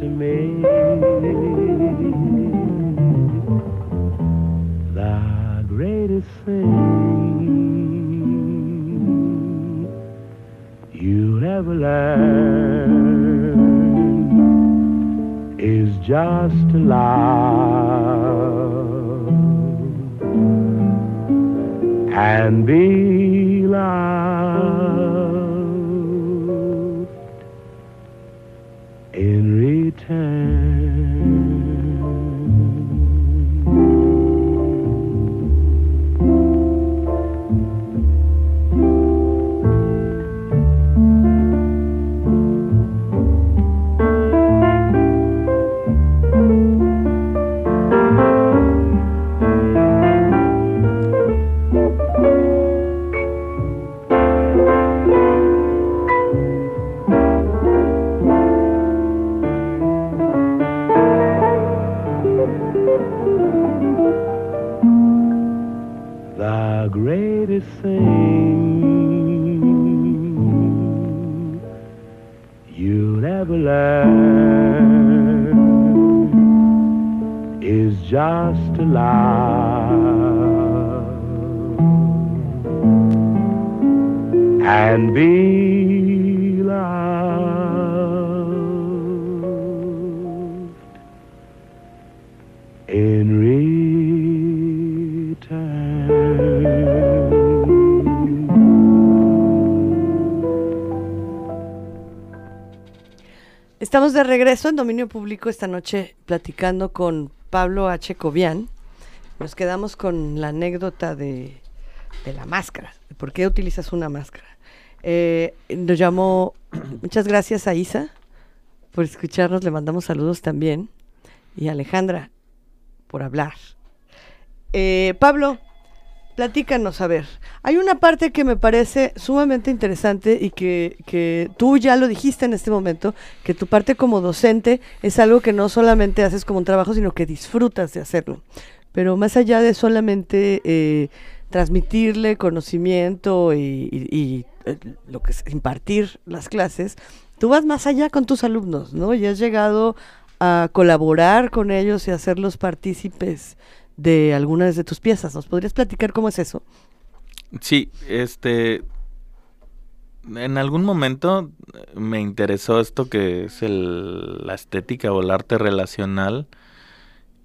to me. The greatest thing you'll ever learn is just to love and be loved thing You'll never learn. is just a lie. And be Estamos de regreso en Dominio Público esta noche platicando con Pablo H. Cobian. Nos quedamos con la anécdota de, de la máscara. ¿Por qué utilizas una máscara? Eh, nos llamó, muchas gracias a Isa por escucharnos, le mandamos saludos también. Y a Alejandra por hablar. Eh, Pablo, platícanos, a ver. Hay una parte que me parece sumamente interesante y que, que, tú ya lo dijiste en este momento, que tu parte como docente es algo que no solamente haces como un trabajo, sino que disfrutas de hacerlo. Pero más allá de solamente eh, transmitirle conocimiento y, y, y eh, lo que es impartir las clases, tú vas más allá con tus alumnos, ¿no? Y has llegado a colaborar con ellos y hacerlos partícipes de algunas de tus piezas. ¿Nos podrías platicar cómo es eso? Sí, este, en algún momento me interesó esto que es el, la estética o el arte relacional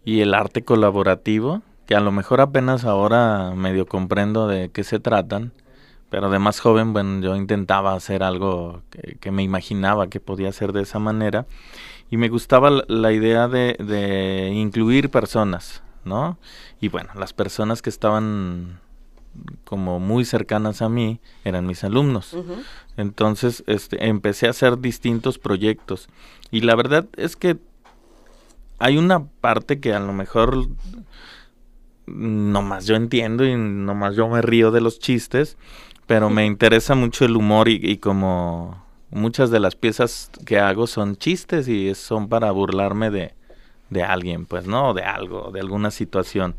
y el arte colaborativo, que a lo mejor apenas ahora medio comprendo de qué se tratan, pero de más joven, bueno, yo intentaba hacer algo que, me imaginaba que podía ser de esa manera y me gustaba la, idea de, de incluir personas, ¿no? Y bueno, las personas que estaban como muy cercanas a mí eran mis alumnos. Uh -huh. Entonces, este, empecé a hacer distintos proyectos. Y la verdad es que hay una parte que a lo mejor nomás yo entiendo y nomás yo me río de los chistes, pero me interesa mucho el humor y, y como muchas de las piezas que hago son chistes y son para burlarme de, de alguien, pues, ¿no? De algo, de alguna situación.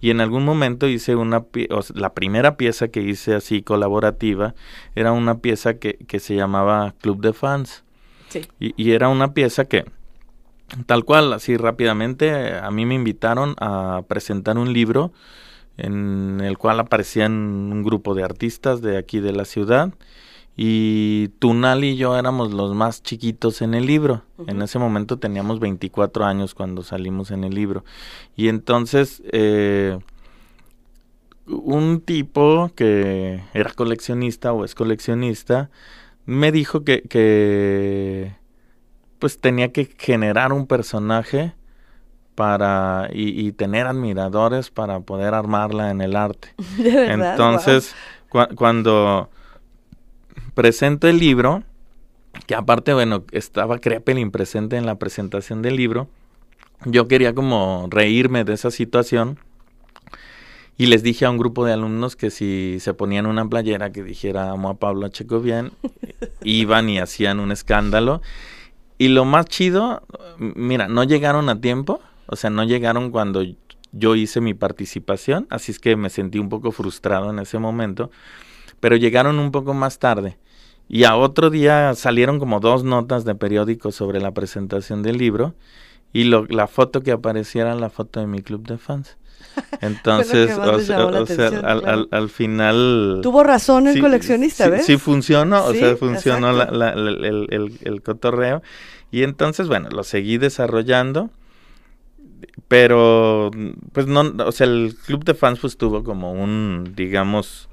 Y en algún momento hice una, o sea, la primera pieza que hice así colaborativa era una pieza que, que se llamaba Club de Fans. Sí. Y, y, era una pieza que, tal cual, así rápidamente, a mí me invitaron a presentar un libro en el cual aparecían un grupo de artistas de aquí de la ciudad y Tunal y yo éramos los más chiquitos en el libro. Uh -huh. En ese momento teníamos 24 años cuando salimos en el libro. Y entonces eh, un tipo que era coleccionista o es coleccionista me dijo que, que pues tenía que generar un personaje para y, y, tener admiradores para poder armarla en el arte. ¿De verdad? Entonces, wow. cu cuando presento el libro, que aparte, bueno, estaba Krepelin presente en la presentación del libro, yo quería como reírme de esa situación y les dije a un grupo de alumnos que si se ponían una playera que dijera amo a Pablo Checovian, iban y hacían un escándalo. Y lo más chido, mira, no llegaron a tiempo, o sea, no llegaron cuando yo hice mi participación, así es que me sentí un poco frustrado en ese momento, pero llegaron un poco más tarde. Y a otro día salieron como dos notas de periódico sobre la presentación del libro y lo, la foto que apareciera era la foto de mi club de fans. Entonces, o, sea, o sea al, claro. al, al, final... Tuvo razón el sí, coleccionista, sí, ¿ves? Sí funcionó, o sea, funcionó la, la, el, el, el, cotorreo. Y entonces, bueno, lo seguí desarrollando, pero, pues no, o sea, el club de fans pues tuvo como un, digamos,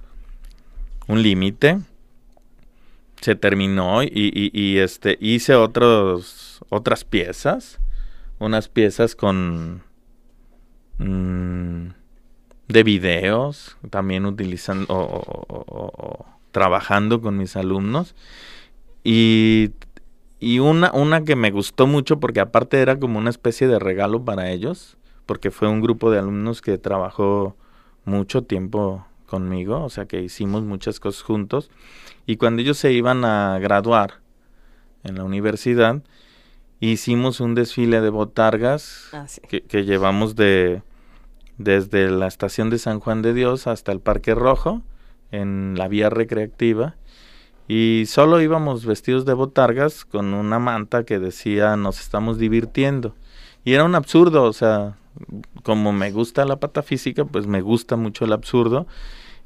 un límite se terminó y, y, y, este hice otros otras piezas unas piezas con mmm, de videos también utilizando o, o, trabajando con mis alumnos. Y y una una que me gustó mucho porque aparte era como una especie de regalo para ellos porque fue un grupo de alumnos que trabajó mucho tiempo conmigo, o sea que hicimos muchas cosas juntos. Y cuando ellos se iban a graduar en la universidad, hicimos un desfile de botargas ah, sí. que, que, llevamos de desde la estación de San Juan de Dios hasta el Parque Rojo en la vía recreativa y solo íbamos vestidos de botargas con una manta que decía nos estamos divirtiendo. Y era un absurdo, o sea, como me gusta la patafísica, pues me gusta mucho el absurdo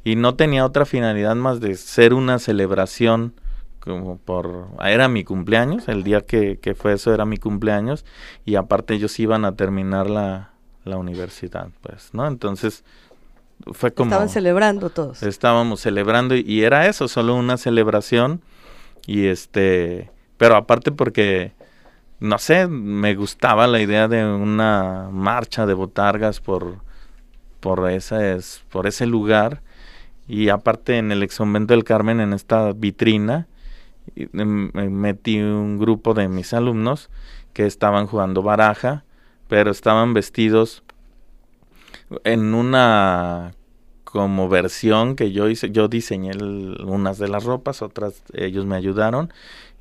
y no tenía otra finalidad más de ser una celebración como por era mi cumpleaños el día que, que fue eso era mi cumpleaños y aparte ellos iban a terminar la, la universidad pues no entonces fue como Estaban celebrando todos. estábamos celebrando y, y era eso solo una celebración y este pero aparte porque no sé me gustaba la idea de una marcha de botargas por por ese por ese lugar y aparte en el exconvento del Carmen en esta vitrina em, me metí un grupo de mis alumnos que estaban jugando baraja pero estaban vestidos en una como versión que yo hice, yo diseñé unas de las ropas, otras ellos me ayudaron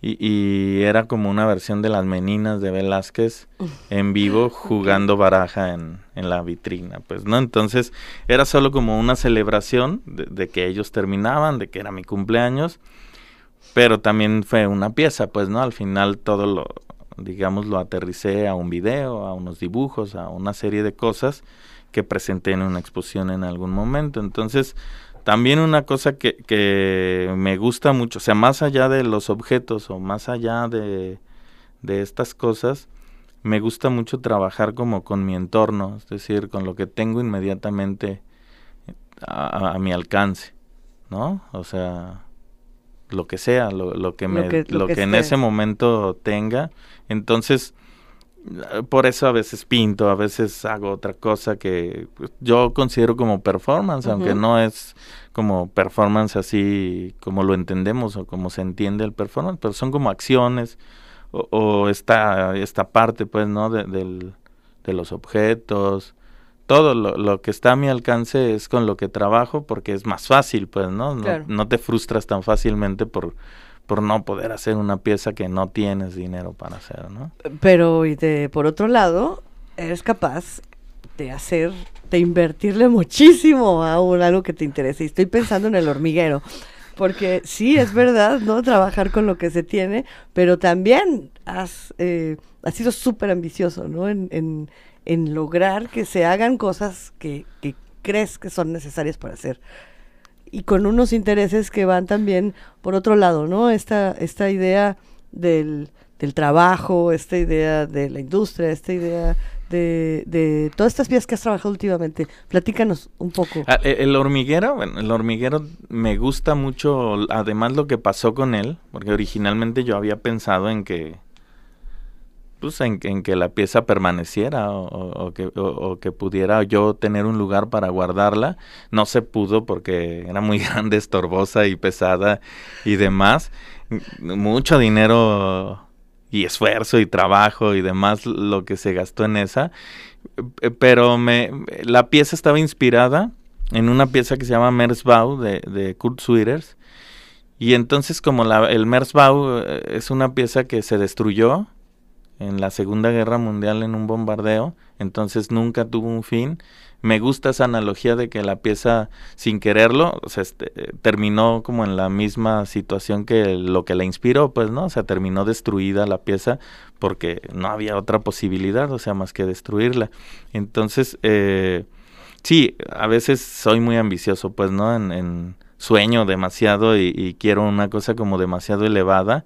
y, y era como una versión de las meninas de Velázquez en vivo jugando baraja en, en la vitrina, pues, ¿no? Entonces era solo como una celebración de, de que ellos terminaban, de que era mi cumpleaños, pero también fue una pieza, pues, ¿no? Al final todo lo, digamos, lo aterricé a un video, a unos dibujos, a una serie de cosas que presenté en una exposición en algún momento. Entonces, también una cosa que, que me gusta mucho, o sea, más allá de los objetos o más allá de, de estas cosas, me gusta mucho trabajar como con mi entorno, es decir, con lo que tengo inmediatamente a, a mi alcance, ¿no? O sea, lo que sea, lo, lo que Lo me, que- lo lo que, que en ese momento tenga. Entonces, eh, por eso a veces pinto, a veces hago otra cosa que pues, yo considero como performance, aunque no es como performance así como lo entendemos o como se entiende el performance, pero son como acciones o, o esta, esta parte, pues, ¿no? De, del, de los objetos, todo lo, lo que está a mi alcance es con lo que trabajo porque es más fácil, pues, ¿no? No, no te frustras tan fácilmente por, por no poder hacer una pieza que no tienes dinero para hacer, ¿no? Pero y de por otro lado, eres capaz de hacer, de invertirle muchísimo a un, algo que te interese. Y estoy pensando en el hormiguero. Porque sí, es verdad, ¿no? Trabajar con lo que se tiene, pero también has, eh, has sido súper ambicioso, ¿no? En, en, en lograr que se hagan cosas que, que crees que son necesarias para hacer y con unos intereses que van también por otro lado, ¿no? Esta, esta idea del, del trabajo, esta idea de la industria, esta idea de, de todas estas vías que has trabajado últimamente. Platícanos un poco. Ah, e- El hormiguero, bueno, el hormiguero me gusta mucho, además lo que pasó con él, porque originalmente yo había pensado en que, pues en, en que la pieza permaneciera o, o- o que, o- que pudiera yo tener un lugar para guardarla. No se pudo porque era muy grande, estorbosa y pesada y demás. Mucho dinero y esfuerzo y trabajo y demás lo que se gastó en esa. Eh, Pero me, la pieza estaba inspirada en una pieza que se llama Merzbau de, de Kurt Schwitters. Y entonces como la, el Merzbau eh, es una pieza que se destruyó en la Segunda Guerra Mundial en un bombardeo, entonces nunca tuvo un fin. Me gusta esa analogía de que la pieza, sin quererlo, o sea, este, terminó como en la misma situación que lo que la inspiró, pues, ¿no? O sea, terminó destruida la pieza porque no había otra posibilidad, o sea, más que destruirla. Entonces, eh, sí, a veces soy muy ambicioso, pues, ¿no? En, en sueño demasiado y, y quiero una cosa como demasiado elevada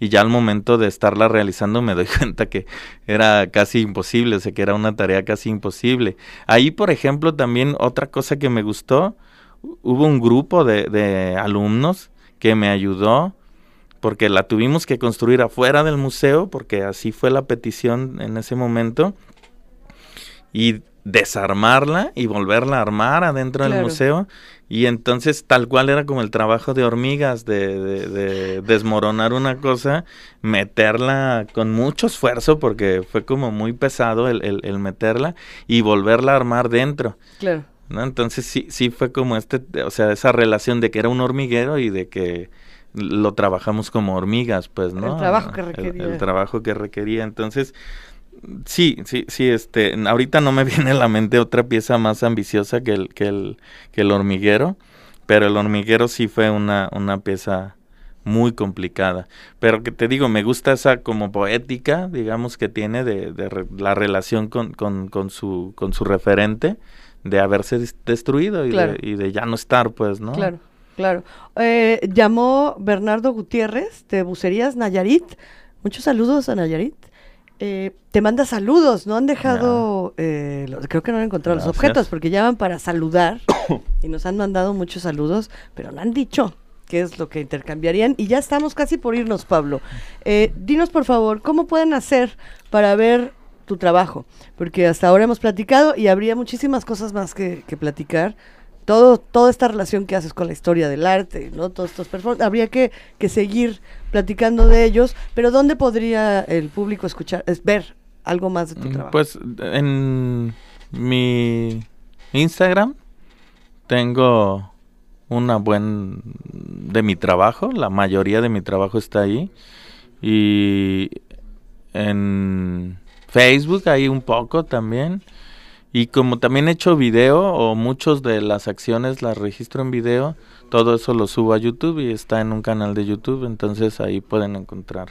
y ya al momento de estarla realizando me doy cuenta que era casi imposible, o sea que era una tarea casi imposible. Ahí, por ejemplo, también otra cosa que me gustó, hu- hubo un grupo de, de alumnos que me ayudó porque la tuvimos que construir afuera del museo, porque así fue la petición en ese momento, y desarmarla y volverla a armar adentro del museo. Y entonces tal cual era como el trabajo de hormigas, de, de- de desmoronar una cosa, meterla con mucho esfuerzo, porque fue como muy pesado el, el- el meterla, y volverla a armar dentro. Claro. ¿no? Entonces sí, sí fue como este, o sea, esa relación de que era un hormiguero y de que lo trabajamos como hormigas, pues, ¿no? El trabajo que El- requería. el trabajo que requería. Entonces, Sí, sí, sí, este, ahorita no me viene a la mente otra pieza más ambiciosa que el, que el, que el hormiguero, pero el hormiguero sí fue una, una pieza muy complicada. Pero que te digo, me gusta esa como poética, digamos, que tiene de, de re- la relación con, con, con, su, con su referente, de haberse destruido y, Claro. de, y de ya no estar, pues, ¿no? Claro, claro. Eh, llamó Bernardo Gutiérrez de Bucerías Nayarit. Muchos saludos a Nayarit. Eh, te manda saludos, no han dejado, eh, creo que no han encontrado los objetos porque llaman para saludar y nos han mandado muchos saludos, pero no han dicho qué es lo que intercambiarían y ya estamos casi por irnos, Pablo. Eh, dinos por favor, ¿cómo pueden hacer para ver tu trabajo? Porque hasta ahora hemos platicado y habría muchísimas cosas más que, que platicar. Todo, toda esta relación que haces con la historia del arte, ¿no? Todos estos performances, habría que, que seguir platicando de ellos, pero ¿dónde podría el público escuchar, es ver algo más de tu Mm, trabajo? Pues en mi Instagram tengo una buen de mi trabajo, la mayoría de mi trabajo está ahí y en Facebook hay un poco también y como también he hecho video o muchos de las acciones las registro en video, todo eso lo subo a YouTube y está en un canal de YouTube, entonces ahí pueden encontrar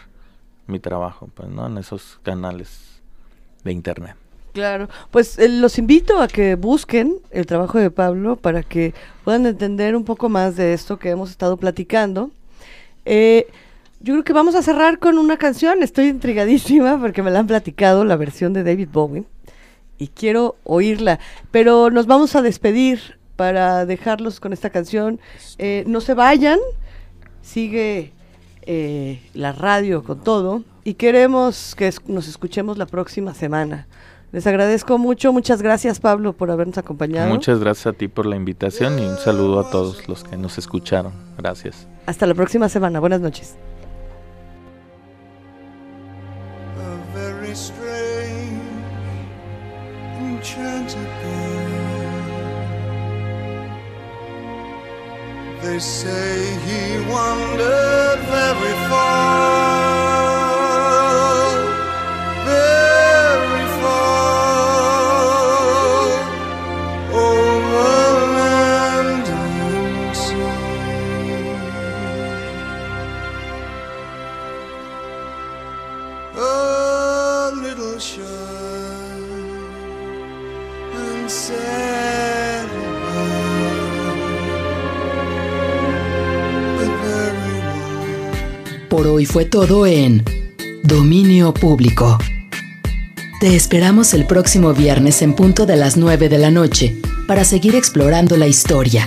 mi trabajo, pues, ¿no? En esos canales de internet. Claro, pues eh, los invito a que busquen el trabajo de Pablo para que puedan entender un poco más de esto que hemos estado platicando. Eh, yo creo que vamos a cerrar con una canción, estoy intrigadísima porque me la han platicado, la versión de David Bowie, y quiero oírla, pero nos vamos a despedir para dejarlos con esta canción. Eh, no se vayan, sigue eh, la radio con todo y queremos que es- nos escuchemos la próxima semana. Les agradezco mucho, muchas gracias Pablo por habernos acompañado. Muchas gracias a ti por la invitación y un saludo a todos los que nos escucharon. Gracias. Hasta la próxima semana, buenas noches. They say he wandered very far, Por hoy fue todo en Dominio Público. Te esperamos el próximo viernes en punto de las 9 de la noche para seguir explorando la historia,